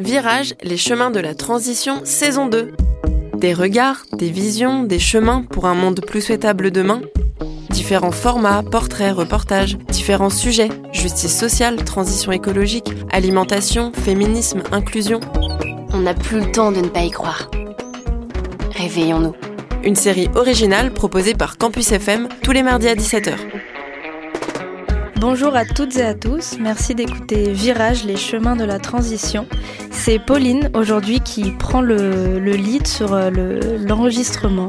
Virage, les chemins de la transition, saison 2. Des regards, des visions, des chemins pour un monde plus souhaitable demain. Différents formats, portraits, reportages, différents sujets, justice sociale, transition écologique, alimentation, féminisme, inclusion. On n'a plus le temps de ne pas y croire. Réveillons-nous. Une série originale proposée par Campus FM tous les mardis à 17h. Bonjour à toutes et à tous, merci d'écouter Virage, les chemins de la transition. C'est Pauline aujourd'hui qui prend le, lead sur euh, l'enregistrement.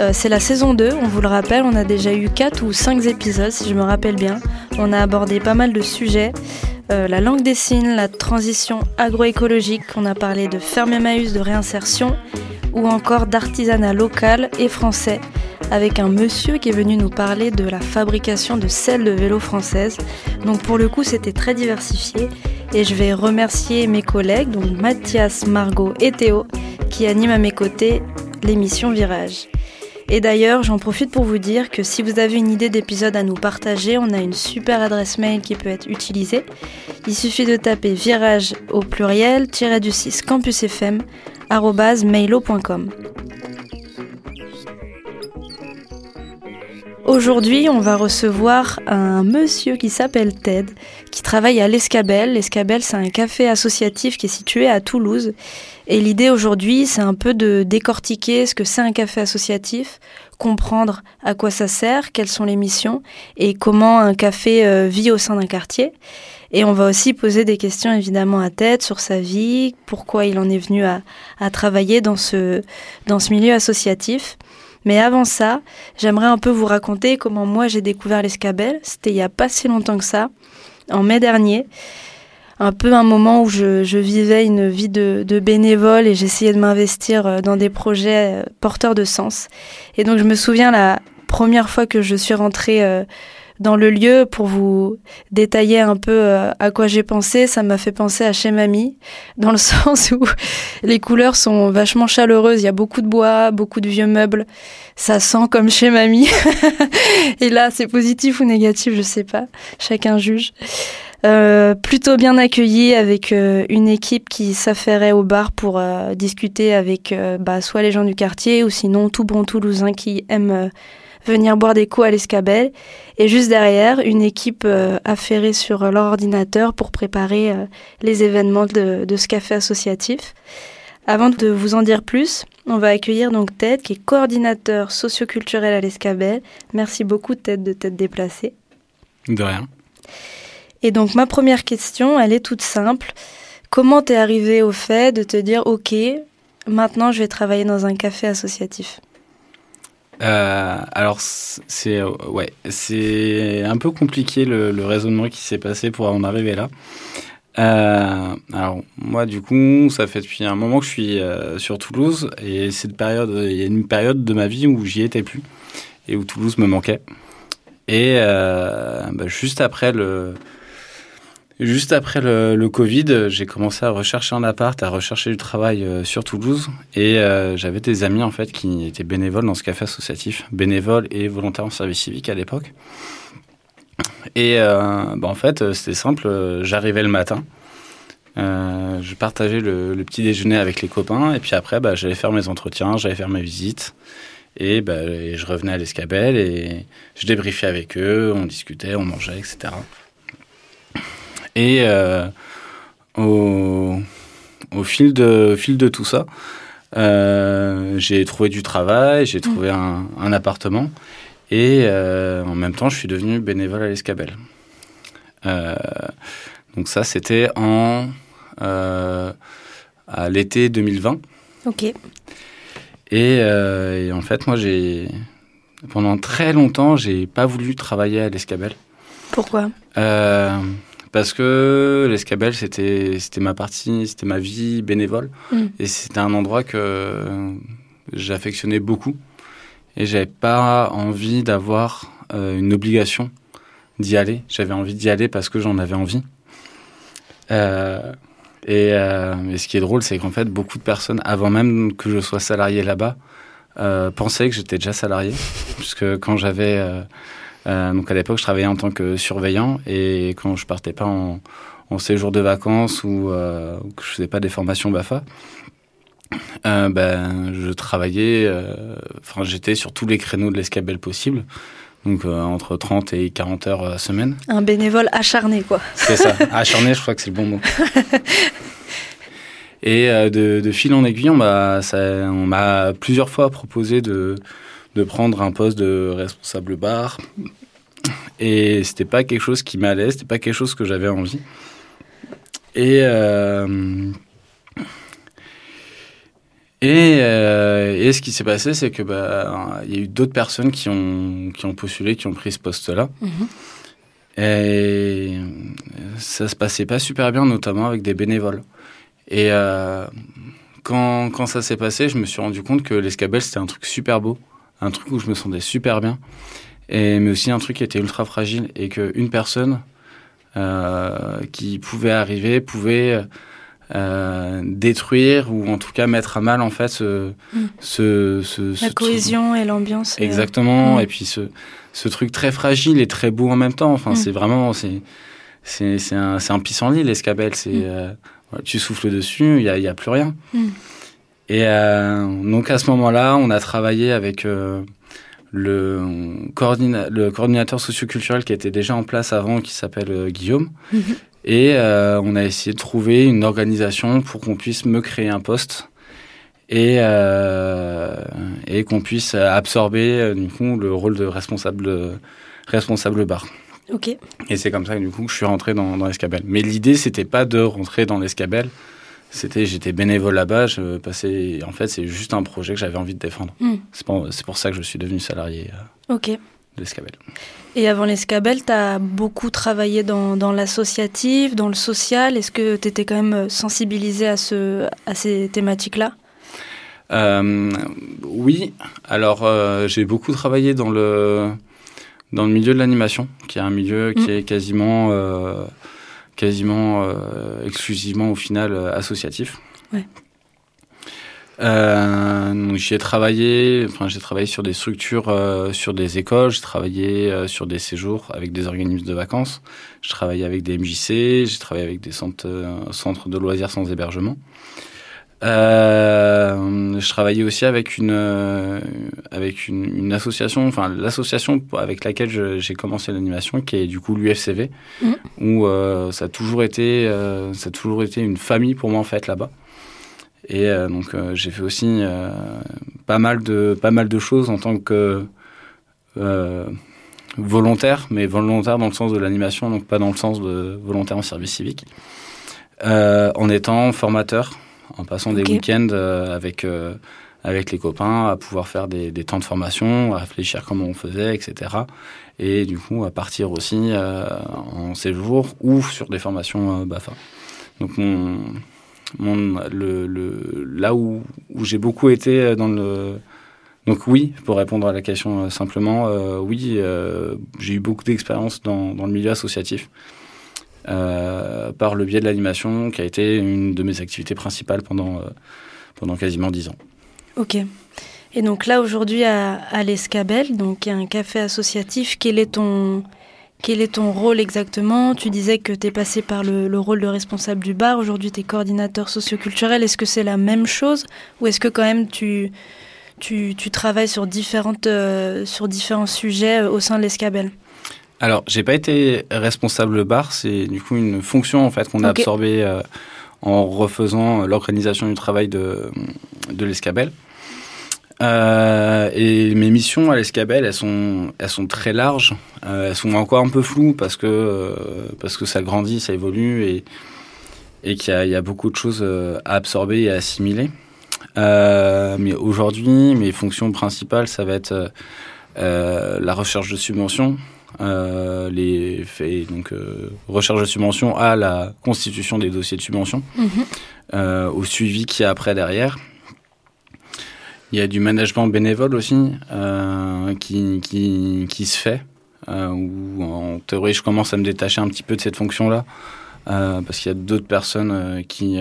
Euh, c'est la saison 2, on vous le rappelle, on a déjà eu 4 ou 5 épisodes si je me rappelle bien. On a abordé pas mal de sujets. Euh, la langue des signes, la transition agroécologique, on a parlé de ferme Emmaüs, de réinsertion ou encore d'artisanat local et français avec un monsieur qui est venu nous parler de la fabrication de selles de vélo françaises. Donc pour le coup, c'était très diversifié et je vais remercier mes collègues, donc Mathias, Margot et Théo, qui animent à mes côtés l'émission Virage. Et d'ailleurs, j'en profite pour vous dire que si vous avez une idée d'épisode à nous partager, on a une super adresse mail qui peut être utilisée. Il suffit de taper virage au pluriel, du 6 campusfm, mailo.com. Aujourd'hui, on va recevoir un monsieur qui s'appelle Ted, qui travaille à l'Escabelle. L'Escabelle, c'est un café associatif qui est situé à Toulouse. Et l'idée aujourd'hui, c'est un peu de décortiquer ce que c'est un café associatif, comprendre à quoi ça sert, quelles sont les missions et comment un café euh, vit au sein d'un quartier. Et on va aussi poser des questions évidemment à Ted sur sa vie, pourquoi il en est venu à, à travailler dans ce, dans ce milieu associatif. Mais avant ça, j'aimerais un peu vous raconter comment moi j'ai découvert l'escabelle. C'était il y a pas si longtemps que ça, en mai dernier. Un peu un moment où je, vivais une vie de, de bénévole et j'essayais de m'investir euh, dans des projets euh, porteurs de sens. Et donc je me souviens la première fois que je suis rentrée euh, dans le lieu pour vous détailler un peu euh, à quoi j'ai pensé. Ça m'a fait penser à chez mamie, dans le sens où les couleurs sont vachement chaleureuses. Il y a beaucoup de bois, beaucoup de vieux meubles. Ça sent comme chez mamie. Et là, c'est positif ou négatif, je sais pas. Chacun juge. Euh, plutôt bien accueilli avec euh, une équipe qui s'affairait au bar pour discuter avec bah, soit les gens du quartier ou sinon tout bon Toulousain qui aime venir boire des coups à l'escabelle. Et juste derrière, une équipe euh, affairée sur leur ordinateur pour préparer euh, les événements de, ce café associatif. Avant de vous en dire plus, on va accueillir donc Ted, qui est coordinateur socioculturel à l'Escabelle. Merci beaucoup Ted de t'être déplacé. De rien. Et donc ma première question, elle est toute simple. Comment t'es arrivé au fait de te dire, ok, maintenant je vais travailler dans un café associatif? Euh, alors c'est ouais, un peu compliqué le, raisonnement qui s'est passé pour en arriver là. Euh, alors moi du coup, ça fait depuis un moment que je suis euh, sur Toulouse et cette période, il y a une période de ma vie où j'y étais plus et où Toulouse me manquait. Et bah, juste après le Juste après le, Covid, j'ai commencé à rechercher un appart, à rechercher du travail euh, sur Toulouse. Et euh, j'avais des amis en fait qui étaient bénévoles dans ce café associatif, bénévoles et volontaires en service civique à l'époque. Et euh, bah, en fait, c'était simple. J'arrivais le matin, je partageais le, petit déjeuner avec les copains, et puis après, bah, j'allais faire mes entretiens, j'allais faire mes visites. Et, bah, et je revenais à l'Escabelle et je débriefais avec eux, on discutait, on mangeait, etc. Et euh, au, fil de, fil de tout ça, euh, j'ai trouvé du travail, j'ai trouvé un, appartement et euh, en même temps, je suis devenu bénévole à l'Escabelle. donc ça, c'était en à l'été 2020. Ok. Et, et, en fait, moi, j'ai pendant très longtemps, j'ai pas voulu travailler à l'Escabelle. Pourquoi? Parce que l'escabelle, c'était, c'était ma partie, c'était ma vie bénévole. Mm. Et c'était un endroit que j'affectionnais beaucoup. Et j'avais pas envie d'avoir euh, une obligation d'y aller. J'avais envie d'y aller parce que j'en avais envie. Euh, et, euh, ce qui est drôle, c'est qu'en fait, beaucoup de personnes, avant même que je sois salarié là-bas, pensaient que j'étais déjà salarié. puisque quand j'avais donc à l'époque, je travaillais en tant que surveillant et quand je partais pas en, en séjour de vacances ou que je faisais pas des formations BAFA, ben, je travaillais, enfin, j'étais sur tous les créneaux de l'escabelle possible. Donc entre 30 et 40 heures semaine. Un bénévole acharné, quoi. C'est ça, acharné, je crois que c'est le bon mot. Et euh, de, fil en aiguille, on m'a plusieurs fois proposé de, de prendre un poste de responsable bar. Et c'était pas quelque chose qui m'allait, c'était pas quelque chose que j'avais envie. Et, euh, et, euh, et, ce qui s'est passé, c'est que bah, il y a eu d'autres personnes qui ont, qui ont postulé, qui ont pris ce poste-là. Mm-hmm. Et ça se passait pas super bien, notamment avec des bénévoles. Et euh, quand, quand ça s'est passé, je me suis rendu compte que l'escabelle, c'était un truc super beau, un truc où je me sentais super bien, et, mais aussi un truc qui était ultra fragile, et qu'une personne euh, qui pouvait arriver pouvait euh, détruire ou en tout cas mettre à mal en fait ce, mm. ce, ce, la cohésion et l'ambiance exactement mm. et puis ce, ce truc très fragile et très beau en même temps enfin mm. c'est vraiment c'est c'est un, un pissenlit l'escabelle c'est euh, tu souffles dessus, il n'y a, y a, plus rien. Et euh, donc à ce moment-là, on a travaillé avec euh, le, le coordinateur socioculturel qui était déjà en place avant, qui s'appelle euh, Guillaume. Hmm. Et on a essayé de trouver une organisation pour qu'on puisse me créer un poste et, et qu'on puisse absorber du coup le rôle de responsable responsable bar. Ok. Et c'est comme ça que du coup je suis rentré dans, dans l'escabelle. Mais l'idée c'était pas de rentrer dans l'escabelle. C'était j'étais bénévole là-bas. Je passais. En fait c'est juste un projet que j'avais envie de défendre. Hmm. C'est pour, pour, ça que je suis devenu salarié. Euh, ok. De l'escabelle. Et avant l'escabelle, tu as beaucoup travaillé dans, dans l'associatif, dans le social. Est-ce que tu étais quand même sensibilisé à, ce, à ces thématiques-là? Euh, Oui. Alors, euh, j'ai beaucoup travaillé dans le, dans le milieu de l'animation, qui est un milieu qui mm. est quasiment, euh, quasiment euh, exclusivement au final euh, associatif. Ouais. j'ai travaillé, enfin j'ai travaillé sur des structures, sur des écoles, j'ai travaillé sur des séjours avec des organismes de vacances, j'ai travaillé avec des MJC, j'ai travaillé avec des centres, centres de loisirs sans hébergement. Euh, je travaillais aussi avec une euh, avec une, une, association, enfin l'association avec laquelle j'ai commencé l'animation, qui est du coup l'UFCV, mmh. où euh, ça a toujours été ça a toujours été une famille pour moi en fait là-bas. Et donc j'ai fait aussi pas mal de pas mal de choses en tant que volontaire, mais volontaire dans le sens de l'animation, donc pas dans le sens de volontaire en service civique, en étant formateur en passant des week-ends euh, avec euh, avec les copains, à pouvoir faire des, des, temps de formation, à réfléchir comment on faisait, etc. Et du coup, à partir aussi euh, en séjour ou sur des formations BAFA. Donc, mon, mon, le, le, là où, où j'ai beaucoup été dans le... Donc oui, pour répondre à la question simplement, oui, j'ai eu beaucoup d'expérience dans, dans, le milieu associatif. Euh, par le biais de l'animation, qui a été une de mes activités principales pendant, euh, pendant quasiment dix ans. Ok. Et donc là, aujourd'hui, à, à l'Escabel, donc un café associatif, quel est ton, quel est ton rôle exactement? Tu disais que tu es passé par le, le, rôle de responsable du bar, aujourd'hui tu es coordinateur socioculturel. Est-ce que c'est la même chose? Ou est-ce que quand même tu, tu, tu travailles sur, différentes, euh, sur différents sujets au sein de l'Escabel? Alors, j'ai pas été responsable bar, c'est du coup une fonction en fait qu'on a absorbée euh, en refaisant l'organisation du travail de, de l'Escabel. Euh, et mes missions à l'Escabel, elles sont, elles sont très larges. Euh, elles sont encore un peu floues parce que, euh, parce que ça grandit, ça évolue et, et qu'il y, y, a beaucoup de choses euh, à absorber et à assimiler. mais aujourd'hui, mes fonctions principales, ça va être la recherche de subventions, euh, les faits, donc euh, recherche de subvention à la constitution des dossiers de subvention, mhm. euh, au suivi qui a après derrière. Il y a du management bénévole aussi qui, qui, qui, se fait, où en théorie je commence à me détacher un petit peu de cette fonction-là. parce qu'il y a d'autres personnes qui,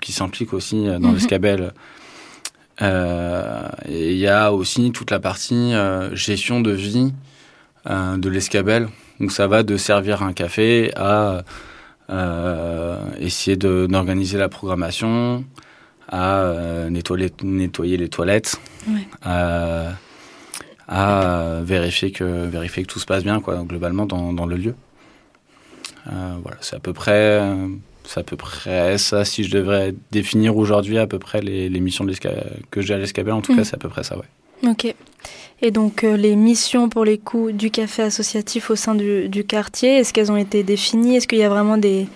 qui s'impliquent aussi dans mhm. l'escabel. et il y a aussi toute la partie gestion de vie euh, de l'escabelle. Donc ça va de servir un café à essayer d'organiser la programmation, à nettoyer, nettoyer, les toilettes, à, à vérifier, que, vérifier que tout se passe bien quoi, globalement dans, dans le lieu. voilà, c'est à peu près c'est à peu près ça. Si je devrais définir aujourd'hui à peu près les, missions que j'ai à l'Escabel, en tout cas, mm. c'est à peu près ça, ouais. Ok. Et donc, euh, les missions pour les coups du café associatif au sein du, quartier, est-ce qu'elles ont été définies? Est-ce qu'il y a vraiment des,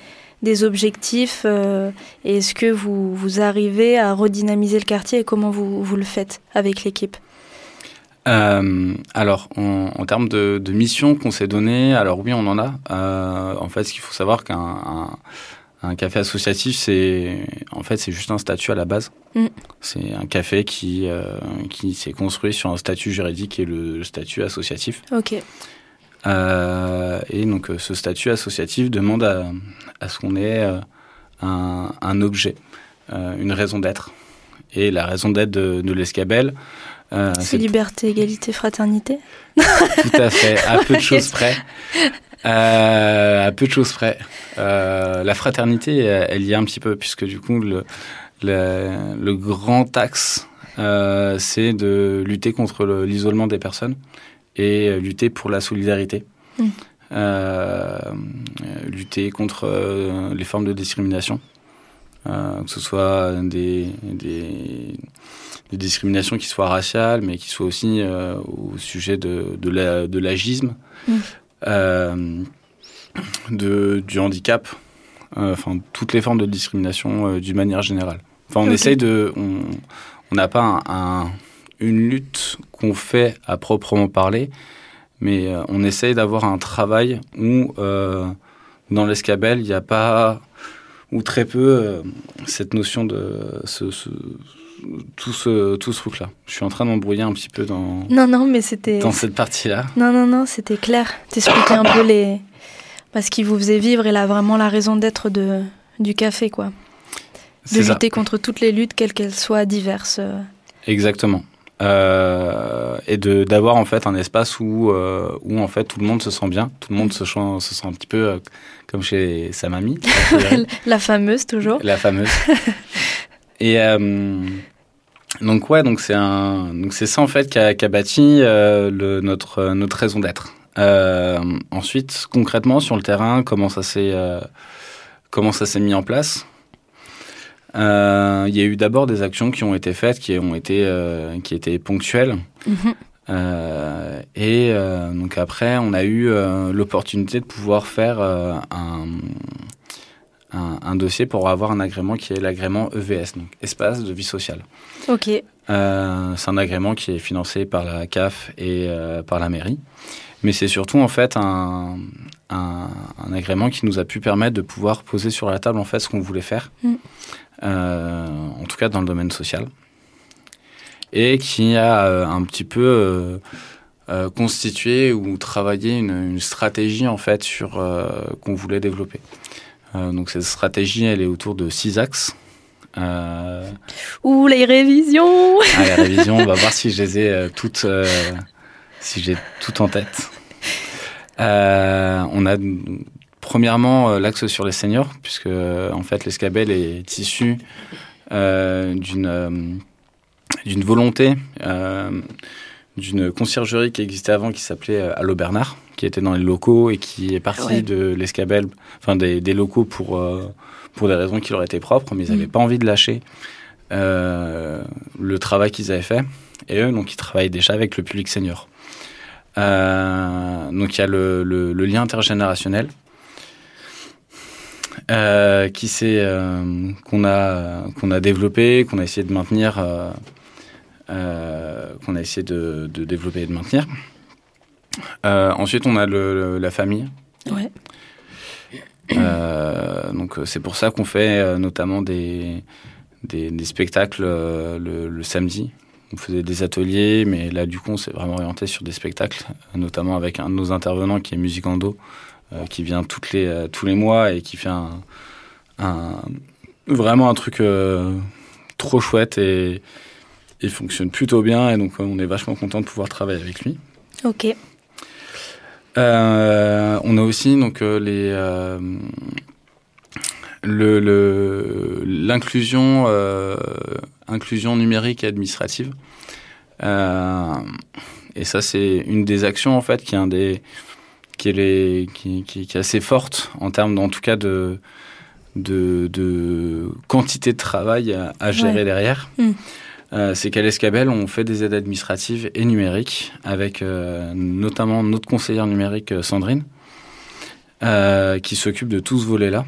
des objectifs euh, Et est-ce que vous, vous arrivez à redynamiser le quartier et comment vous, vous le faites avec l'équipe? Euh, alors, en, termes de, missions qu'on s'est données, alors oui, on en a. en fait, ce qu'il faut savoir qu'un un café associatif, c'est en fait c'est juste un statut à la base. Mm. C'est un café qui euh, qui s'est construit sur un statut juridique et le, statut associatif. Ok. Euh, et donc euh, ce statut associatif demande à, à ce qu'on ait un, un, objet, une raison d'être. Et la raison d'être de, de l'escabelle. c'est liberté, égalité, fraternité. Tout à fait, à peu de choses près. Euh, à peu de choses près. Euh, la fraternité, elle y est un petit peu, puisque du coup, le, le, grand axe, euh, c'est de lutter contre l'isolement des personnes et lutter pour la solidarité. Mm. lutter contre les formes de discrimination, que ce soit des, des, discriminations qui soient raciales, mais qui soient aussi au sujet de, de l'agisme. Mm. Euh, de, du handicap, euh, enfin toutes les formes de discrimination euh, d'une manière générale. Enfin, on essaye de, on n'a pas un, une lutte qu'on fait à proprement parler, mais on essaye d'avoir un travail où dans l'escabelle il n'y a pas ou très peu cette notion de ce, ce, tout ce, tout ce truc-là. Je suis en train d'embrouiller un petit peu dans, non, non, mais c'était... dans cette partie-là. Non, non, non, c'était clair. T'expliquais un peu les... ce qui vous faisait vivre et là, vraiment la raison d'être de, du café, quoi. De lutter contre toutes les luttes, quelles qu'elles soient, diverses. Exactement. Euh, et de d'avoir en fait un espace où euh, où en fait tout le monde se sent bien, tout le monde se, se sent un petit peu euh, comme chez sa mamie. la fameuse toujours. La fameuse. Et euh, donc ouais, donc c'est un, donc c'est ça en fait qui a, qui a bâti euh, le, notre notre raison d'être. Euh, ensuite, concrètement sur le terrain, comment ça s'est comment ça s'est mis en place? Il y a eu d'abord des actions qui ont été faites, qui ont été qui étaient ponctuelles. Mhm. et donc après, on a eu l'opportunité de pouvoir faire un, un, dossier pour avoir un agrément qui est l'agrément EVS, donc espace de vie sociale. Ok. Euh, c'est un agrément qui est financé par la CAF et euh, par la mairie. Mais c'est surtout en fait un, un, agrément qui nous a pu permettre de pouvoir poser sur la table en fait ce qu'on voulait faire, mm. euh, en tout cas dans le domaine social, et qui a un petit peu constitué ou travaillé une, une, stratégie en fait sur qu'on voulait développer. Euh, donc cette stratégie, elle est autour de six axes. Euh... Ouh, les révisions ah, Les révisions, on va voir si je les ai euh, toutes, euh, si j'ai tout en tête. on a premièrement l'axe sur les seniors, puisque en fait l'escabelle est issu d'une d'une volonté d'une conciergerie qui existait avant qui s'appelait Allo Bernard, qui était dans les locaux et qui est parti de l'escabelle, enfin des, locaux pour, euh, pour des raisons qui leur étaient propres, mais ils n'avaient mm. pas envie de lâcher euh, le travail qu'ils avaient fait. Et eux, donc, ils travaillent déjà avec le public senior. Euh, donc, il y a le, le, lien intergénérationnel qui qu'on a qu'on a développé, qu'on a essayé de maintenir, qu'on a essayé de, de, développer et de maintenir. Euh, ensuite, on a la famille. Ouais. Euh, donc, euh, c'est pour ça qu'on fait notamment des, des, spectacles le, samedi. On faisait des ateliers, mais là, du coup, on s'est vraiment orienté sur des spectacles, notamment avec un de nos intervenants qui est Musicando, qui vient toutes les, tous les mois et qui fait un, vraiment un truc trop chouette et il fonctionne plutôt bien. Et donc, on est vachement content de pouvoir travailler avec lui. Ok. Euh, on a aussi donc euh, les, euh, le l'inclusion euh, inclusion numérique et administrative. Euh, et ça, c'est une des actions en fait qui est un des qui est, les, qui, qui, qui est assez forte en termes, en tout cas, de, de, de quantité de travail à, à gérer Ouais. derrière. Mm. Euh, c'est qu'à l'Escabel, on fait des aides administratives et numériques avec euh, notamment notre conseillère numérique euh, Sandrine, qui s'occupe de tout ce volet-là.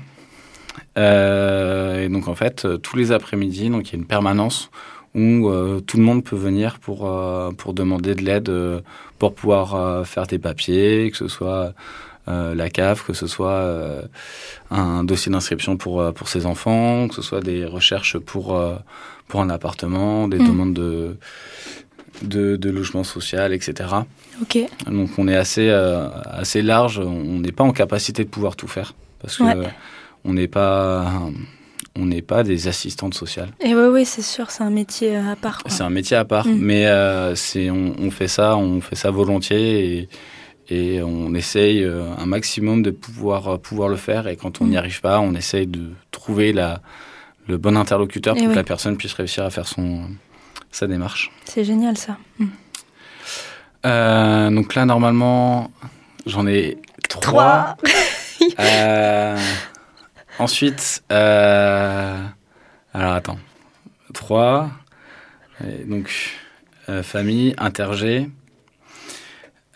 Et donc en fait, tous les après-midi, il y a une permanence où tout le monde peut venir pour demander de l'aide pour pouvoir faire des papiers, que ce soit la CAF, que ce soit un dossier d'inscription pour pour ses enfants, que ce soit des recherches pour pour un appartement, des Mm. demandes de, de de logement social, etc. Ok. Donc on est assez euh, assez large. On n'est pas en capacité de pouvoir tout faire parce que Ouais. on n'est pas on n'est pas des assistantes sociales. Et ouais, ouais, c'est sûr, c'est un métier euh, à part. C'est un métier à part, Mm. mais euh, c'est on, on fait ça, on fait ça volontiers et, et on essaye un maximum de pouvoir pouvoir le faire. Et quand on n'y Mm. arrive pas, on essaye de trouver la le bon interlocuteur Et pour que oui. la personne puisse réussir à faire son sa démarche. C'est génial ça. Mm. Euh, donc là, normalement, j'en ai trois. Euh, ensuite, euh, alors attends, trois. Et donc, euh, famille, intergé,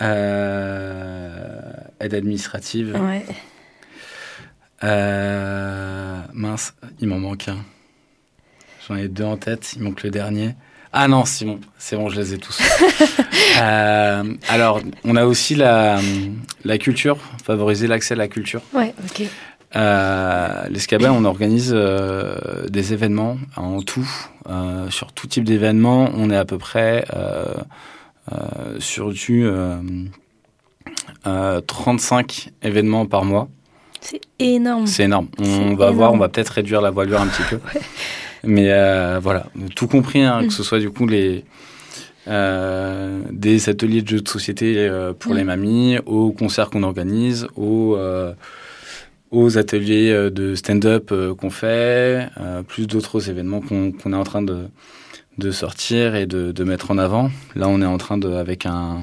euh, aide administrative. Ouais. Euh, mince, il m'en manque un. J'en ai deux en tête, il manque le dernier. Ah non, c'est bon, c'est bon, je les ai tous. Euh, alors, on a aussi la, la culture, favoriser l'accès à la culture. Ouais, ok. Euh, L'Escabel, on organise euh, des événements en tout. Euh, sur tout type d'événements, on est à peu près sur du euh, euh, 35 événements par mois. C'est énorme. C'est énorme. On va voir, on va peut-être réduire la voilure un petit peu. Mais euh, voilà, tout compris, hein, Mm. que ce soit du coup les euh, des ateliers de jeux de société euh, pour Mm. les mamies, aux concerts qu'on organise, aux aux ateliers de stand-up qu'on fait, plus d'autres événements qu'on est en train de de sortir et de, de mettre en avant. Là, on est en train de avec un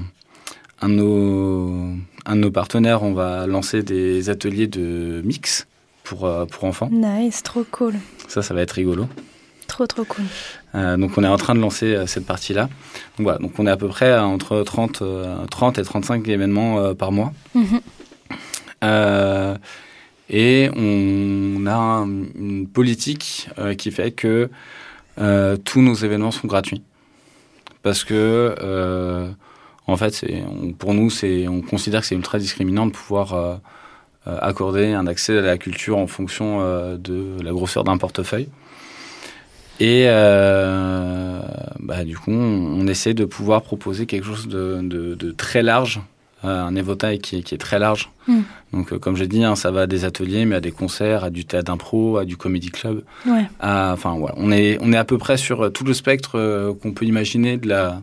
un de nos un de nos partenaires, on va lancer des ateliers de mix pour, euh, pour enfants. Nice, trop cool. Ça, ça va être rigolo. Trop, trop cool. Euh, donc, on est en train de lancer euh, cette partie-là. Donc, voilà. Donc, on est à peu près à entre 30, euh, 30 et 35 événements par mois. Mhm. Et on a un- une politique qui fait que tous nos événements sont gratuits. Parce que, en fait, c'est- pour nous, c'est, on considère que c'est ultra discriminant de pouvoir euh, euh, accorder un accès à la culture en fonction euh, de la grosseur d'un portefeuille. Et euh, bah, du coup, on, on essaie de pouvoir proposer quelque chose de, de- de très large, un éventail qui est, qui est très large. Mm. Donc, comme j'ai dit, hein, ça va à des ateliers, mais à des concerts, à du théâtre d'impro, à du comedy club. Ouais. Enfin, voilà, on est, on est à peu près sur tout le spectre qu'on peut imaginer de la,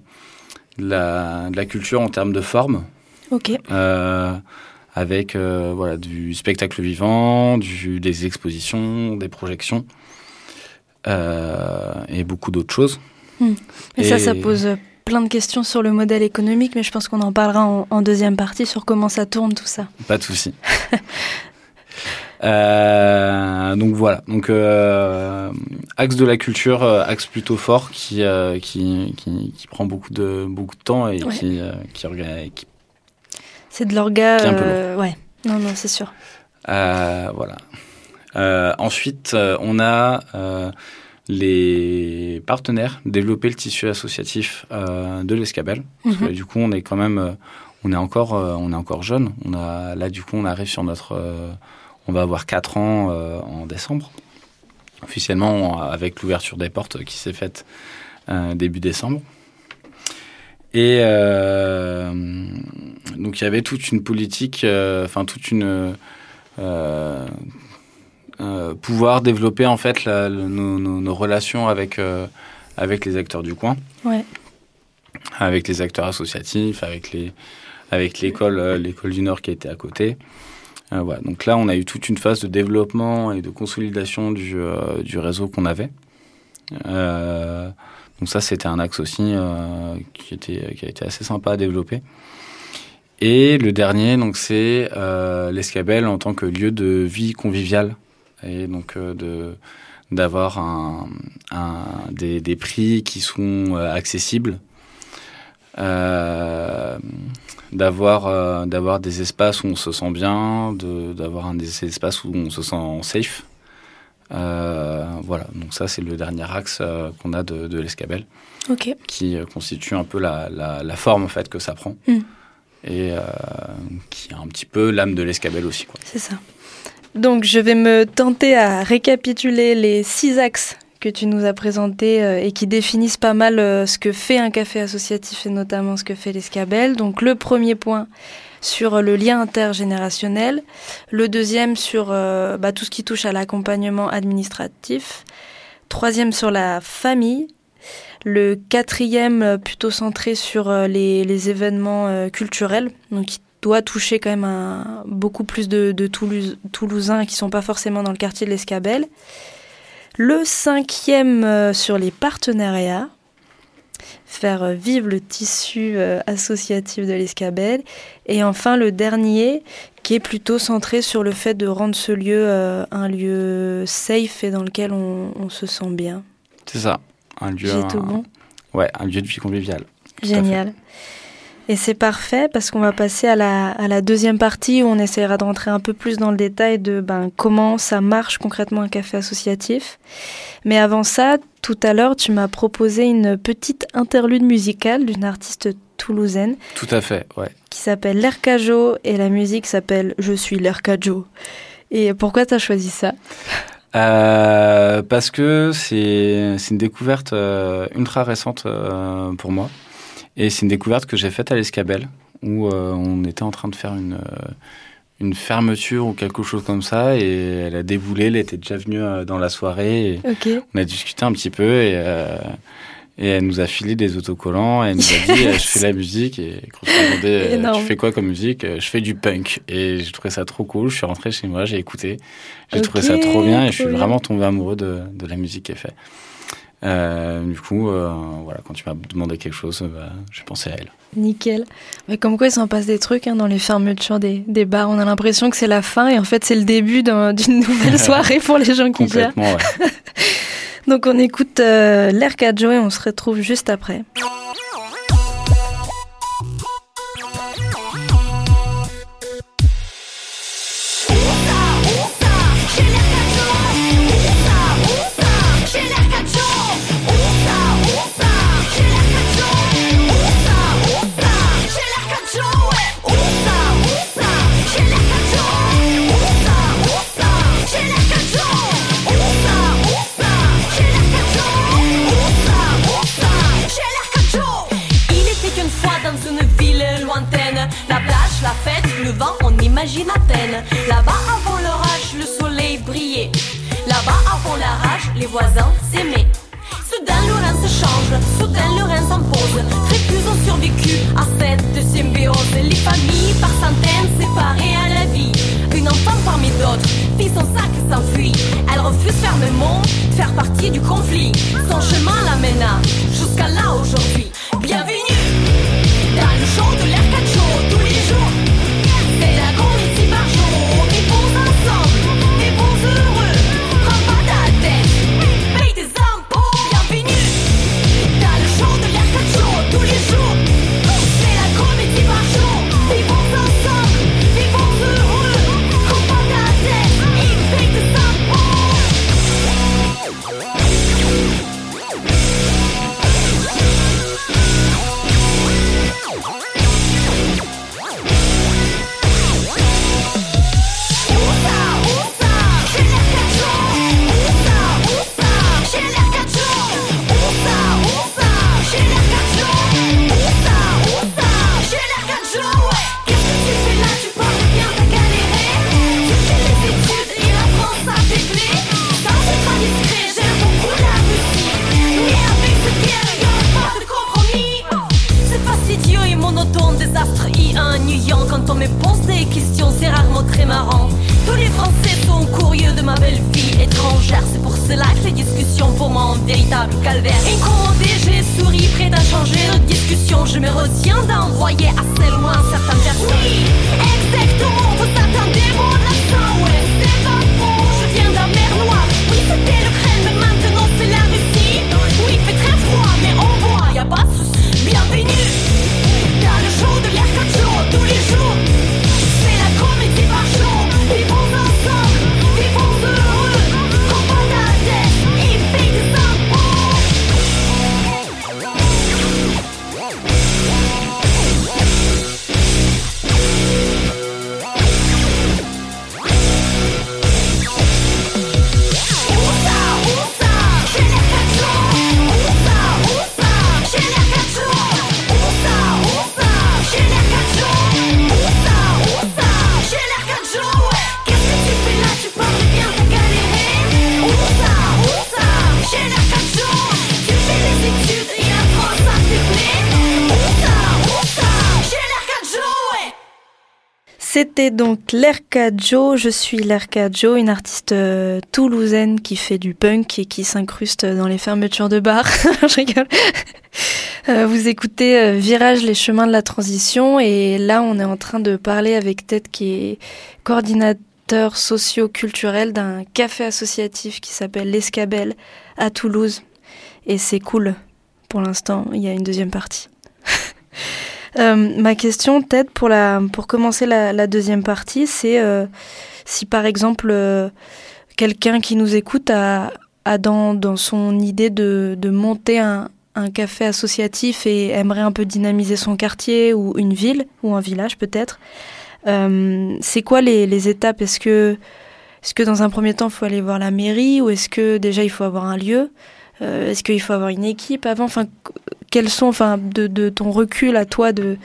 de, la, de la culture en termes de forme. Ok. Euh, avec euh, voilà, du spectacle vivant, du, des expositions, des projections euh, et beaucoup d'autres choses. Et, ça, ça pose plein de questions sur le modèle économique, mais je pense qu'on en parlera en, en deuxième partie sur comment ça tourne tout ça. Pas de souci. Euh, donc voilà, donc euh, axe de la culture, euh, axe plutôt fort qui, qui, qui, qui prend beaucoup de, beaucoup de temps et Ouais. qui, qui, qui- C'est de l'orga. Euh, ouais. Non, non, c'est sûr. Euh, voilà. Euh, ensuite, on a les partenaires développer le tissu associatif de l'Escabel. Mhm. du coup, on est quand même, on est encore, on est encore jeune. On a là, du coup, on arrive sur notre, on va avoir 4 ans euh, en décembre. Officiellement, avec l'ouverture des portes qui s'est faite euh, début décembre. Et euh, donc il y avait toute une politique, euh, enfin toute une euh, pouvoir développer en fait la- le- nos, relations avec avec les acteurs du coin, Ouais. avec les acteurs associatifs, avec les avec l'école l'école du Nord qui était à côté. Voilà. Donc là, on a eu toute une phase de développement et de consolidation du, euh, réseau qu'on avait. Euh, donc ça, c'était un axe aussi euh, qui, a été assez sympa à développer. Et le dernier, donc c'est l'escabelle en tant que lieu de vie conviviale et donc d'avoir des, prix qui sont accessibles, euh, d'avoir euh, d'avoir des espaces où on se sent bien, de- d'avoir un des espaces où on se sent safe. Euh, voilà, donc ça c'est le dernier axe euh, qu'on a de, de l'escabelle qui constitue un peu la, la, la forme en fait que ça prend Mm. et qui est un petit peu l'âme de l'escabelle aussi. C'est ça. Donc je vais me tenter à récapituler les six axes que tu nous as présentés euh, et qui définissent pas mal euh, ce que fait un café associatif et notamment ce que fait l'escabelle. Donc le premier point sur le lien intergénérationnel, le deuxième sur euh, bah, tout ce qui touche à l'accompagnement administratif, troisième sur la famille, le quatrième euh, plutôt centré sur euh, les, événements euh, culturels, donc qui doit toucher quand même beaucoup plus de, Toulousains qui sont pas forcément dans le quartier de l'Escabelle. Le cinquième euh, sur les partenariats, faire euh, vivre le tissu euh, associatif de l'Escabelle. Et enfin le dernier qui est plutôt centré sur le fait de rendre ce lieu un lieu safe et dans lequel on, on se sent bien. C'est ça, un lieu, tout un- bon? Ouais, un lieu de vie convivial. à fait. Génial. Et c'est parfait parce qu'on va passer à la, à la deuxième partie où on essaiera de rentrer un peu plus dans le détail de ben, comment ça marche concrètement un café associatif. Mais avant ça, tout à l'heure, tu m'as proposé une petite interlude musicale d'une artiste toulousaine Tout à fait, ouais. qui s'appelle L'Ercajo et la musique s'appelle Je suis l'Ercajo. Et pourquoi tu as choisi ça? Euh, parce que c'est c'est une découverte euh, ultra récente euh, pour moi. Et c'est une découverte que j'ai faite à l'Escabelle, où euh, on était en train de faire une, euh, une fermeture ou quelque chose comme ça. Et elle a déboulé, elle était déjà venue euh, dans la soirée. Et on a discuté un petit peu et, euh, et elle nous a filé des autocollants. Et elle nous a dit Yes. Je fais la musique. Et quand euh, Énorme. Tu fais quoi comme musique? Je fais du punk. Et j'ai trouvé ça trop cool. Je suis rentré chez moi, j'ai écouté. J'ai trouvé ça trop bien et je suis vraiment tombé amoureux de, de la musique qu'elle fait. Euh, du coup, euh, voilà, quand tu m'as demandé quelque chose, euh, bah, j'ai pensé à elle. Nickel. Mais comme quoi, il s'en passe des trucs hein, dans les fermetures des, des bars. On a l'impression que c'est la fin et en fait, c'est le début d'un- d'une nouvelle soirée pour les gens qui gèrent. Ouais. Donc, on écoute euh, l'air Joe et on se retrouve juste après. C'était donc Lerka Joe. Je suis Lerka Joe, une artiste euh, toulousaine qui fait du punk et qui s'incruste dans les fermetures de bars. Je rigole. Euh, vous écoutez euh, Virage, les chemins de la transition. Et là, on est en train de parler avec Ted, qui est coordinateur socio-culturel d'un café associatif qui s'appelle L'Escabelle à Toulouse. Et c'est cool. Pour l'instant, il y a une deuxième partie. Euh, ma question, Ted, pour, pour commencer la, deuxième partie, c'est euh, si par exemple euh, quelqu'un qui nous écoute a, a dans, dans son idée de, de monter un, un café associatif et aimerait un peu dynamiser son quartier ou une ville ou un village peut-être, c'est quoi les, les étapes? Est-ce que, est que dans un premier temps, il faut aller voir la mairie ou est-ce que déjà il faut avoir un lieu? Est-ce qu'il faut avoir une équipe avant? Quels sont, enfin, de, de ton recul à toi de,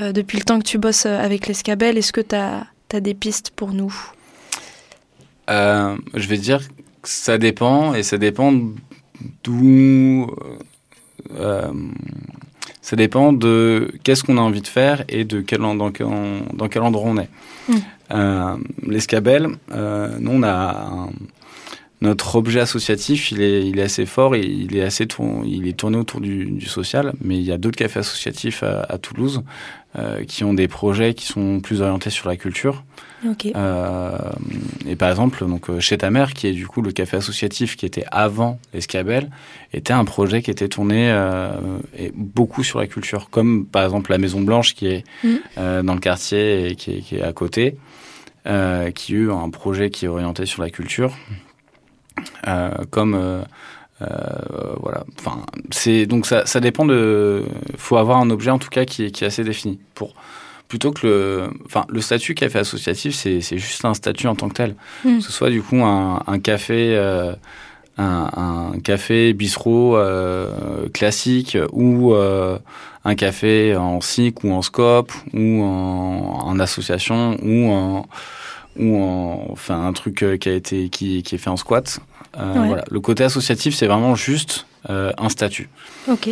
euh, depuis le temps que tu bosses euh, avec l'escabelle, est-ce que tu as, des pistes pour nous? Euh, je vais dire que ça dépend et ça dépend d'où. euh, ça dépend de qu'est-ce qu'on a envie de faire et de quel, dans, quel, en- dans quel endroit on est. Mm. Euh, L'escabelle, nous on a un- notre objet associatif, il est, il est assez fort et il est assez tour- il est tourné autour du, du social, mais il y a d'autres cafés associatifs à, à Toulouse euh, qui ont des projets qui sont plus orientés sur la culture. Euh, et par exemple, donc euh, chez ta mère, qui est du coup le café associatif qui était avant l'Escabelle, était un projet qui était tourné euh, et beaucoup sur la culture, comme par exemple la Maison Blanche qui est euh, dans le quartier et qui est, qui est à côté, qui a eu un projet qui est orienté sur la culture, comme euh, euh, voilà. Enfin, c'est donc ça, ça dépend de. Faut avoir un objet en tout cas qui est, qui est assez défini pour plutôt que le, enfin, le statut café associatif, c'est c'est juste un statut en tant que tel. Mm. Que ce soit du coup un, un café, euh, un, un café bistrot euh, classique ou euh, un café en SIC ou en SCOP ou en, en association ou en ou en, enfin un truc euh, qui a été qui, qui est fait en squat. Euh, Ouais. Voilà, le côté associatif, c'est vraiment juste euh, un statut. Ok.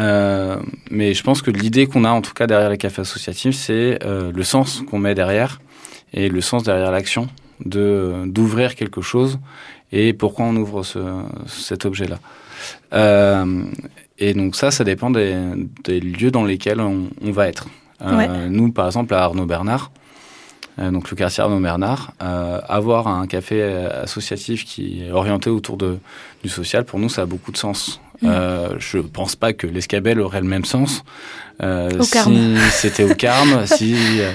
Euh, mais je pense que l'idée qu'on a en tout cas derrière les cafés associatifs, c'est le sens qu'on met derrière et le sens derrière l'action de d'ouvrir quelque chose et pourquoi on ouvre ce, cet objet-là. Et donc ça, ça dépend des, des lieux dans lesquels on, on va être. Ouais. Nous, par exemple, à Arnaud Bernard, donc le quartier Arnaud Bernard, euh, avoir un café euh, associatif qui est orienté autour de, du social, pour nous, ça a beaucoup de sens. Mm. Euh, je pense pas que l'escabelle aurait le même sens euh, Au si c'était au Carme, si euh,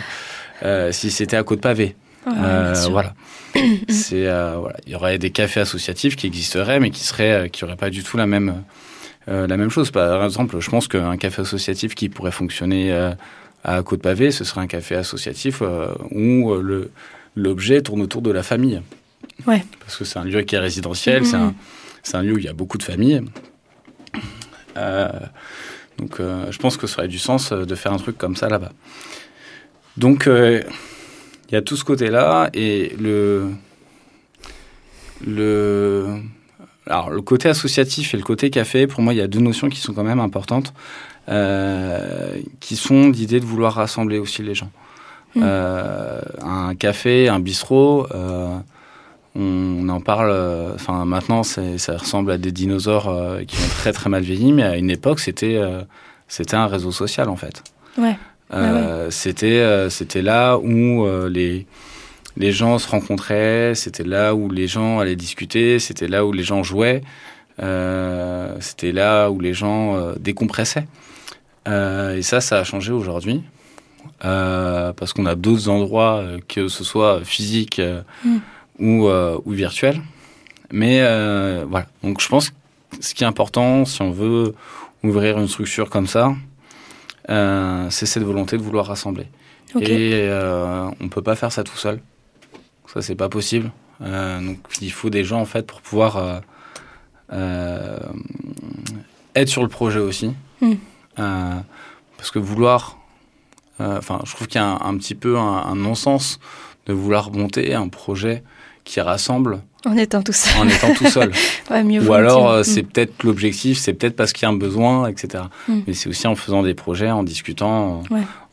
euh, si c'était à Côte Pavé. Ouais, Euh, voilà. C'est euh, voilà, il y aurait des cafés associatifs qui existeraient, mais qui seraient, euh, qui auraient pas du tout la même euh, la même chose. Par exemple, je pense qu'un café associatif qui pourrait fonctionner euh, à Côte Pavé, ce serait un café associatif euh, où euh, le l'objet tourne autour de la famille. Ouais. Parce que c'est un lieu qui est résidentiel, c'est un c'est un lieu où il y a beaucoup de familles. Euh, donc, euh, je pense que ça aurait du sens de faire un truc comme ça là-bas. Donc, euh, il y a tout ce côté-là et le le alors le côté associatif et le côté café, pour moi, il y a deux notions qui sont quand même importantes, qui sont l'idée de vouloir rassembler aussi les gens. Mm. Euh, un, café, un bistrot, on, en parle. Enfin, maintenant, ça ressemble à des dinosaures qui ont très très mal vieilli, mais à une époque, c'était c'était un réseau social en fait. Ouais. C'était c'était là où les les gens se rencontraient, c'était là où les gens allaient discuter, c'était là où les gens jouaient, euh, c'était là où les gens euh, décompressaient. Euh, et ça, ça a changé aujourd'hui. parce qu'on a d'autres endroits, que ce soit physique mm. ou, ou virtuel. Mais voilà. Donc je pense que ce qui est important, si on veut ouvrir une structure comme ça, c'est cette volonté de vouloir rassembler. Et on ne peut pas faire ça tout seul. Ça, c'est pas possible. Euh, donc, il faut des gens, en fait, pour pouvoir euh, euh, être sur le projet aussi. Hmm. parce que vouloir. Enfin, je trouve qu'il y a un, petit peu un, non-sens de vouloir monter un projet qui rassemble. En étant tout seul. En étant tout seul. mieux Ou alors, c'est hmm. peut-être l'objectif, c'est peut-être parce qu'il y a un besoin, etc. Hmm. Mais c'est aussi en faisant des projets, en discutant,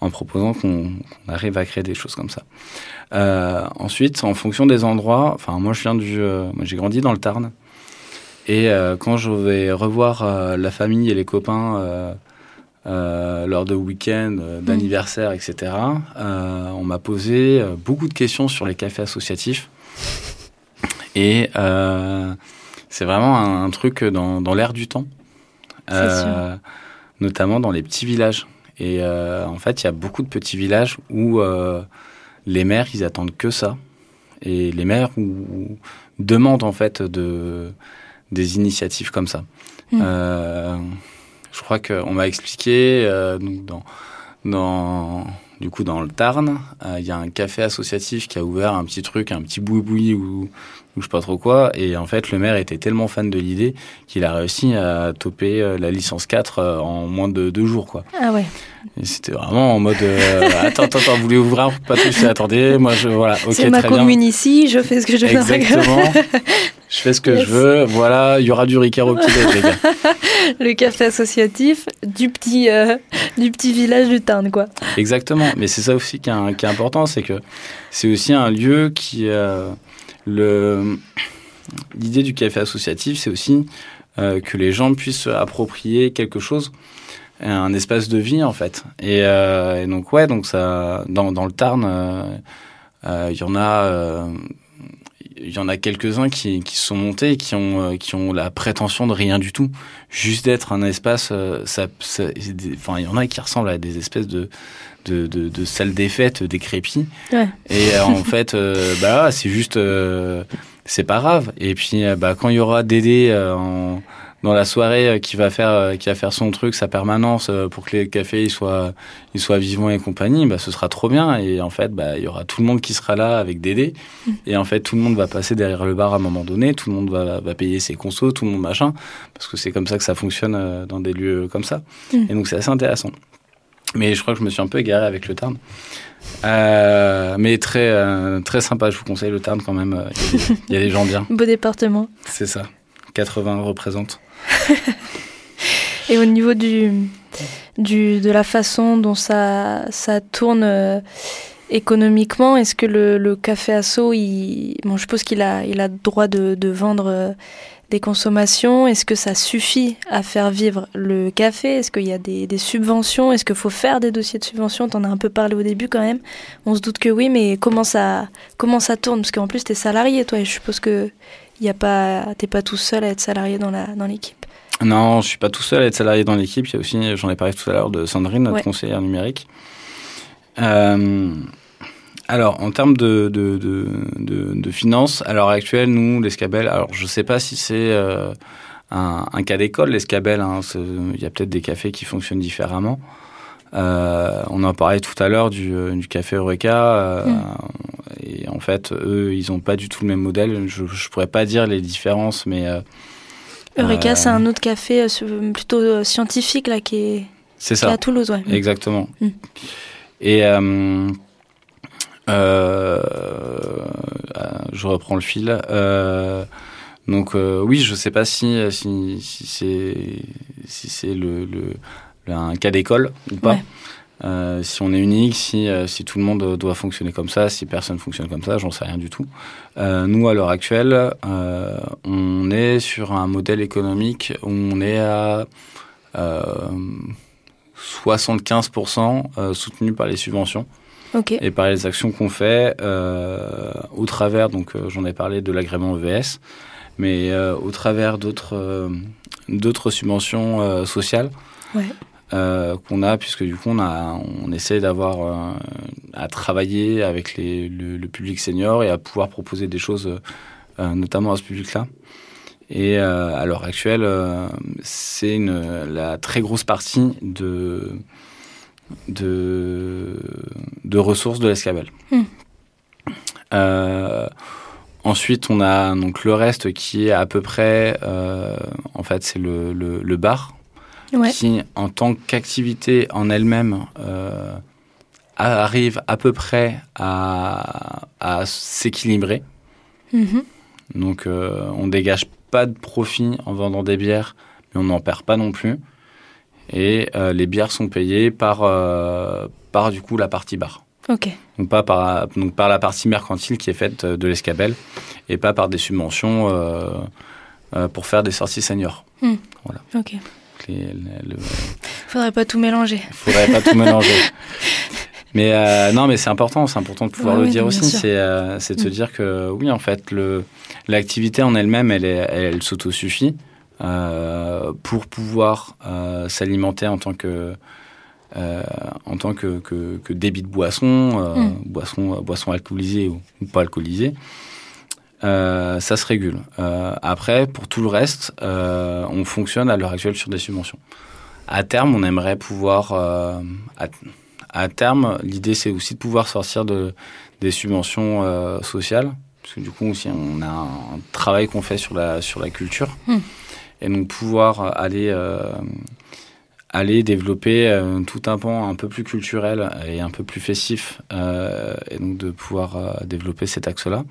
en, proposant qu'on arrive à créer des choses comme ça. Euh, ensuite, en fonction des endroits, enfin moi je viens du, euh, j'ai grandi dans le Tarn, et euh, quand je vais revoir la famille et les copains lors de week-ends, mmh. d'anniversaires, etc., on m'a posé beaucoup de questions sur les cafés associatifs, et c'est vraiment un, truc dans, dans l'air du temps, notamment dans les petits villages. Et en fait, il y a beaucoup de petits villages où les maires, ils attendent que ça. Et les maires demandent en fait de, des initiatives comme ça. Hmm. Euh, je crois qu'on m'a expliqué euh, dans, dans, du coup, dans le Tarn, euh, il y a un café associatif qui a ouvert un petit truc, un petit boui-boui ou, ou je sais pas trop quoi. Et en fait, le maire était tellement fan de l'idée qu'il a réussi à toper la licence 4 en moins de deux jours, quoi. Ah ouais. Et c'était vraiment en mode euh, attends, attends, attends, vous voulez ouvrir Pas tous, attendez, moi je. Voilà, ok, C'est ma commune ici, je fais ce que je veux. Exactement. je fais ce que je veux, voilà, il y aura du Ricard au petit les gars. Le café associatif du petit, euh, du petit village du Tarn, quoi. Exactement, mais c'est ça aussi qui est, qui est important, c'est que c'est aussi un lieu qui. Euh, le L'idée du café associatif, c'est aussi que les gens puissent approprier quelque chose un espace de vie en fait. Euh, et, donc ouais, donc ça, dans, dans le Tarn, euh, euh, il y en a, il y en a quelques-uns qui, qui sont montés et qui ont, qui ont la prétention de rien du tout, juste d'être un espace. ça, enfin, il y en a qui ressemblent à des espèces de de, de, de salles des fêtes décrépies. Ouais. Et en fait, bah c'est juste, c'est pas grave. Et puis, bah quand il y aura Dédé en dans la soirée euh, qui va faire euh, qui va faire son truc sa permanence euh, pour que les cafés ils soient ils soient vivants et compagnie bah ce sera trop bien. Et en fait bah il y aura tout le monde qui sera là avec Dédé. Mm. et en fait tout le monde va passer derrière le bar à un moment donné. Tout le monde va, va payer ses consos tout le monde machin. Parce que c'est comme ça que ça fonctionne dans des lieux comme ça. Mm. et donc c'est assez intéressant. Mais je crois que je me suis un peu égaré avec le Tarn. Mais très très sympa. Je vous conseille le Tarn quand même. Il y, y, a des gens bien. Beau département. C'est ça. 80 représentent Et au niveau du, du, de la façon dont ça, ça tourne euh, économiquement, est-ce que le, café Asso, il, bon, je suppose qu'il a, il a droit de, vendre euh, des consommations. Est-ce que ça suffit à faire vivre le café? Est-ce qu'il y a des, subventions? Est-ce qu'il faut faire des dossiers de subventions? T'en as un peu parlé au début quand même. On se doute que oui, mais comment ça, comment ça tourne? Parce qu'en plus, tu es salarié, toi, et je suppose que y a pas, t'es pas tout seul à être salarié dans la dans l'équipe. Non, je suis pas tout seul à être salarié dans l'équipe. Il y a aussi, j'en ai parlé tout à l'heure, de Sandrine, notre conseillère numérique. Euh, alors, en termes de, de, de, de, finances, à l'heure actuelle, nous, l'Escabel, alors je sais pas si c'est euh, un, un, cas d'école, l'Escabel. Hein, il y a peut-être des cafés qui fonctionnent différemment. Euh, on en parlait tout à l'heure du, du, café Eureka. Mm. Et en fait, eux, ils n'ont pas du tout le même modèle. Je ne pourrais pas dire les différences, mais... Eureka, c'est un autre café plutôt scientifique là, qui est, c'est ça. à Toulouse. Ouais. Exactement. Mm. Et je reprends le fil. donc oui, je ne sais pas si, si, si c'est si c'est le, le un cas d'école ou pas. Euh, si on est unique, si, euh, si tout le monde doit fonctionner comme ça, si personne fonctionne comme ça, j'en sais rien du tout. Euh, nous, à l'heure actuelle, on est sur un modèle économique où on est à euh, 75% euh, soutenu par les subventions et par les actions qu'on fait au travers, donc j'en ai parlé de l'agrément EVS, mais au travers d'autres subventions sociales Ouais. Euh, qu'on a, puisque du coup on, a, on essaie d'avoir euh, à travailler avec les, le, le public senior et à pouvoir proposer des choses, euh, notamment à ce public-là. Et à l'heure actuelle, c'est la très grosse partie de, de, de ressources de l'escabelle. Hmm. Ensuite, on a donc le reste qui est à peu près, en fait, c'est le, le, le bar Ouais. qui, en tant qu'activité en elle-même, euh, arrive à peu près à, à s'équilibrer. Mhm. Donc, euh, on dégage pas de profit en vendant des bières, mais on n'en perd pas non plus. Et euh, les bières sont payées par, euh, par du coup la partie bar. Ok. Donc, pas par, donc par la partie mercantile qui est faite de l'escabelle et pas par des subventions pour faire des sorties seniors. Ok. Les- les- le- Faudrait pas tout mélanger. Faudrait pas tout mélanger. Mais euh, non, mais c'est important, c'est important de pouvoir Ouais, le oui, dire aussi. C'est euh, c'est de se Mm. dire que oui, en fait, l'activité en elle-même, elle, elle, elle s'autosuffit euh, pour pouvoir s'alimenter en tant que en tant que, que, que débit de boisson, Mm. boisson, boisson alcoolisée ou, ou pas alcoolisée. Euh, ça se régule. Euh, après, pour tout le reste, euh, on fonctionne à l'heure actuelle sur des subventions. À terme, on aimerait pouvoir, à, à terme, l'idée c'est aussi de pouvoir sortir de, des subventions sociales, parce que du coup aussi on a un travail qu'on fait sur la, sur la culture, Hmm. et donc pouvoir aller, euh, aller développer euh, tout un pan un peu plus culturel et un peu plus festif, euh, et donc de pouvoir développer cet axe-là.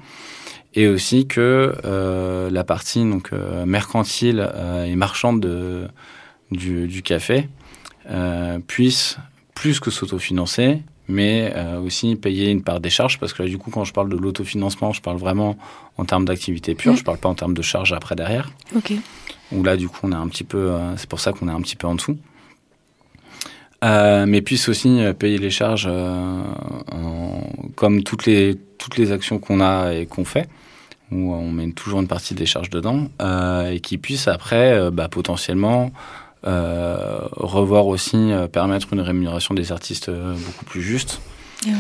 Et aussi que euh, la partie donc, euh, mercantile euh, et marchande de, du, du café puisse plus que s'autofinancer, mais aussi payer une part des charges, parce que là, du coup, quand je parle de l'autofinancement, je parle vraiment en termes d'activité pure, Mm. je parle pas en termes de charges après derrière, Ok. où là, du coup, on est un petit peu, c'est pour ça qu'on est un petit peu en dessous. Euh, mais puisse aussi payer les charges euh, en- comme toutes les, toutes les actions qu'on a et qu'on fait, où on met toujours une partie des charges dedans, euh, et qui puisse après euh, bah, potentiellement euh, revoir aussi, permettre une rémunération des artistes beaucoup plus juste. Ouais.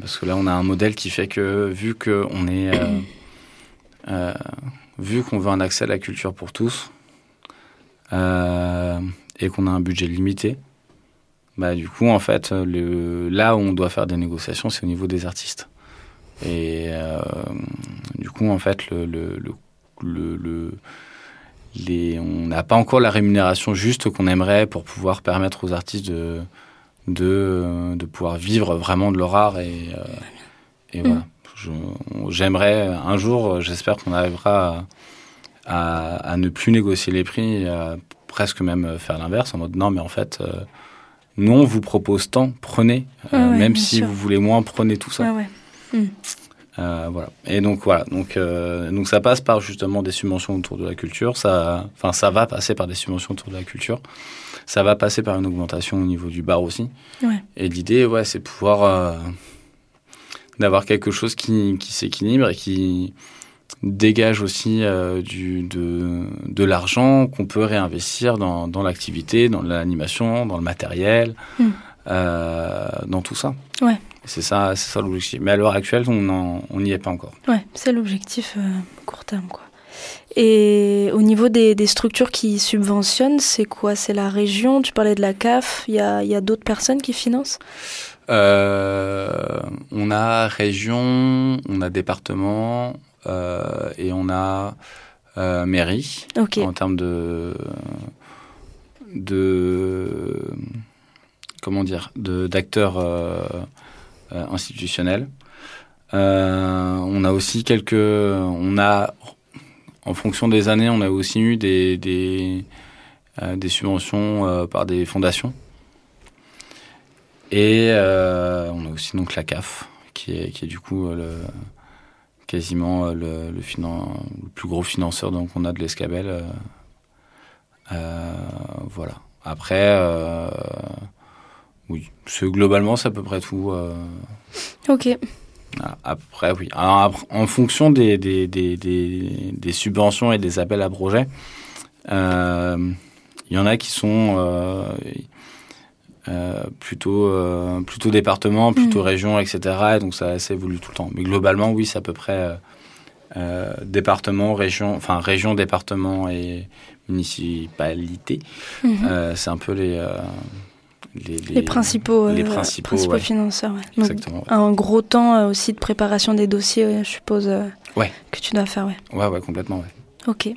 Parce que là, on a un modèle qui fait que, vu qu'on est. vu qu'on veut un accès à la culture pour tous, euh, et qu'on a un budget limité, bah, du coup, en fait, le, là où on doit faire des négociations, c'est au niveau des artistes. Et du coup, en fait, le, le, le, le- le- les, on n'a pas encore la rémunération juste qu'on aimerait pour pouvoir permettre aux artistes de, de, de pouvoir vivre vraiment de leur art. Et, euh, et Mm. voilà. J'aimerais un jour, j'espère qu'on arrivera à, à, à ne plus négocier les prix, à presque même faire l'inverse, en mode non, mais en fait, euh, nous on vous propose tant, prenez, Euh, Ouais, ouais, même si sûr. vous voulez moins, prenez tout ça. Ouais, ouais. Euh, voilà. Et donc voilà. Donc euh, donc ça passe par justement des subventions autour de la culture. Ça, enfin ça va passer par des subventions autour de la culture. Ça va passer par une augmentation au niveau du bar aussi. Ouais. Et l'idée, ouais, c'est pouvoir euh, d'avoir quelque chose qui, qui s'équilibre et qui dégage aussi euh, du, de, de l'argent qu'on peut réinvestir dans, dans l'activité, dans l'animation, dans le matériel, Mm. euh, dans tout ça. Ouais. C'est ça, ça l'objectif. Mais à l'heure actuelle, on n'y est pas encore. Ouais, c'est l'objectif euh, court terme, quoi. Et au niveau des, des structures qui subventionnent, c'est quoi? C'est la région? Tu parlais de la CAF. Il y a, il y a d'autres personnes qui financent? Euh, on a région, on a département euh, et on a euh, mairie Ok. en termes de de comment dire de d'acteurs euh, institutionnels. Euh, on a aussi quelques, on a en fonction des années, on a aussi eu des des, euh, subventions par des fondations. Et on a aussi donc la CAF, qui est, qui est du coup quasiment le, le, plus gros financeur donc, on a de l'escabelle. voilà. Après, oui, c'est globalement c'est à peu près tout. euh, Ok. voilà. Après, oui. Alors, après, en fonction des, des, des, des, des subventions et des appels à projets, euh, il y en a qui sont euh, euh, plutôt, euh, plutôt département, plutôt région, etc. Et donc ça, ça évolue tout le temps. Mais globalement, oui, c'est à peu près euh, euh, département, région, enfin région, département et municipalité. Mhm. Euh, c'est un peu les, les, Les, principaux, les euh, principaux, ouais. financeurs. ouais. Donc, Exactement. ouais. un gros temps euh, aussi de préparation des dossiers, je suppose, euh, que tu dois faire. Ouais. Ouais, ouais, complètement. Ouais. Ok.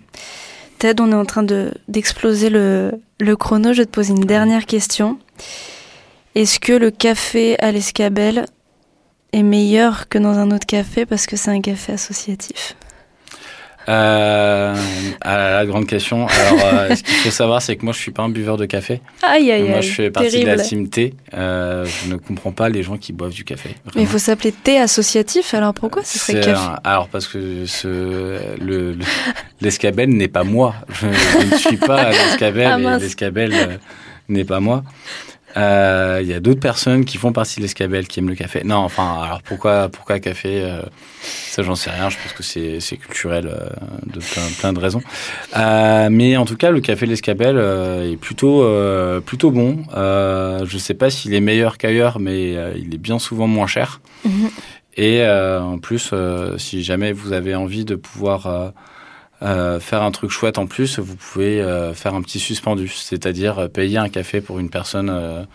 Ted, on est en train de d'exploser le, le chrono. Je vais te poser une dernière question. Est-ce que le café à l'escabelle est meilleur que dans un autre café parce que c'est un café associatif? Euh, ah, la grande question. Alors, euh, ce qu'il faut savoir, c'est que moi, je suis pas un buveur de café. Aïe, aïe, moi, je fais partie terrible. de la team thé. Euh, je ne comprends pas les gens qui boivent du café. Mais il faut s'appeler thé associatif, alors pourquoi ce serait café un- Alors, parce que ce, le, le- l'escabelle n'est pas moi. Je, je ne suis pas l'escabelle Ah, et l'escabelle euh, n'est pas moi. Euh, Il y a d'autres personnes qui font partie de l'escabelle qui aiment le café. Non, enfin, alors pourquoi, pourquoi café euh, Ça, j'en sais rien. Je pense que c'est, culturel euh, de plein, plein de raisons. Mais en tout cas, le café de l'escabelle est plutôt, plutôt bon. Je sais pas s'il est meilleur qu'ailleurs, mais il est bien souvent moins cher. Mhm. Et en plus, si jamais vous avez envie de pouvoir euh, faire un truc chouette en plus, vous pouvez euh, faire un petit suspendu, c'est-à-dire euh, payer un café pour une personne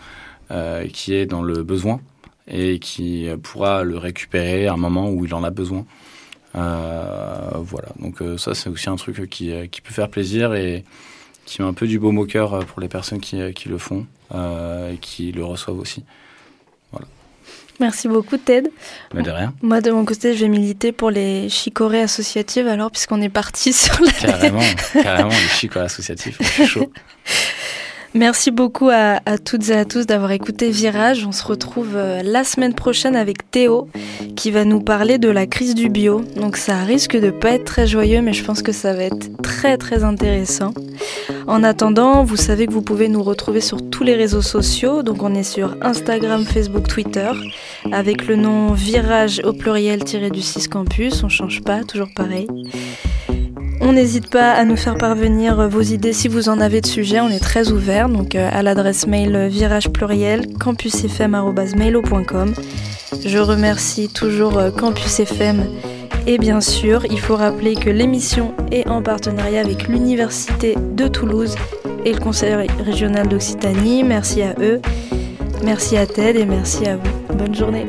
qui est dans le besoin et qui pourra le récupérer à un moment où il en a besoin. Voilà, donc ça c'est aussi un truc qui, peut faire plaisir et qui met un peu du baume au cœur pour les personnes qui, qui le font et qui le reçoivent aussi. Merci beaucoup, Ted. Mais de rien, Moi, de mon côté, je vais militer pour les chicorées associatives, alors, puisqu'on est parti sur la carrément, carrément, les je suis chaud. Merci beaucoup à, toutes et à tous d'avoir écouté Virage. On se retrouve euh, la semaine prochaine avec Théo qui va nous parler de la crise du bio. Donc ça risque de pas être très joyeux mais je pense que ça va être très très intéressant. En attendant, vous savez que vous pouvez nous retrouver sur tous les réseaux sociaux. Donc on est sur Instagram, Facebook, Twitter avec le nom Virage au pluriel tiré du 6 campus. On change pas, toujours pareil. On n'hésite pas à nous faire parvenir euh, vos idées si vous en avez de sujets, on est très ouvert, donc euh, à l'adresse mail euh, virage pluriel campusfm.mailo.com. Je remercie toujours Campus FM et bien sûr, il faut rappeler que l'émission est en partenariat avec l'Université de Toulouse et le Conseil régional d'Occitanie. Merci à eux, merci à Ted et merci à vous. Bonne journée.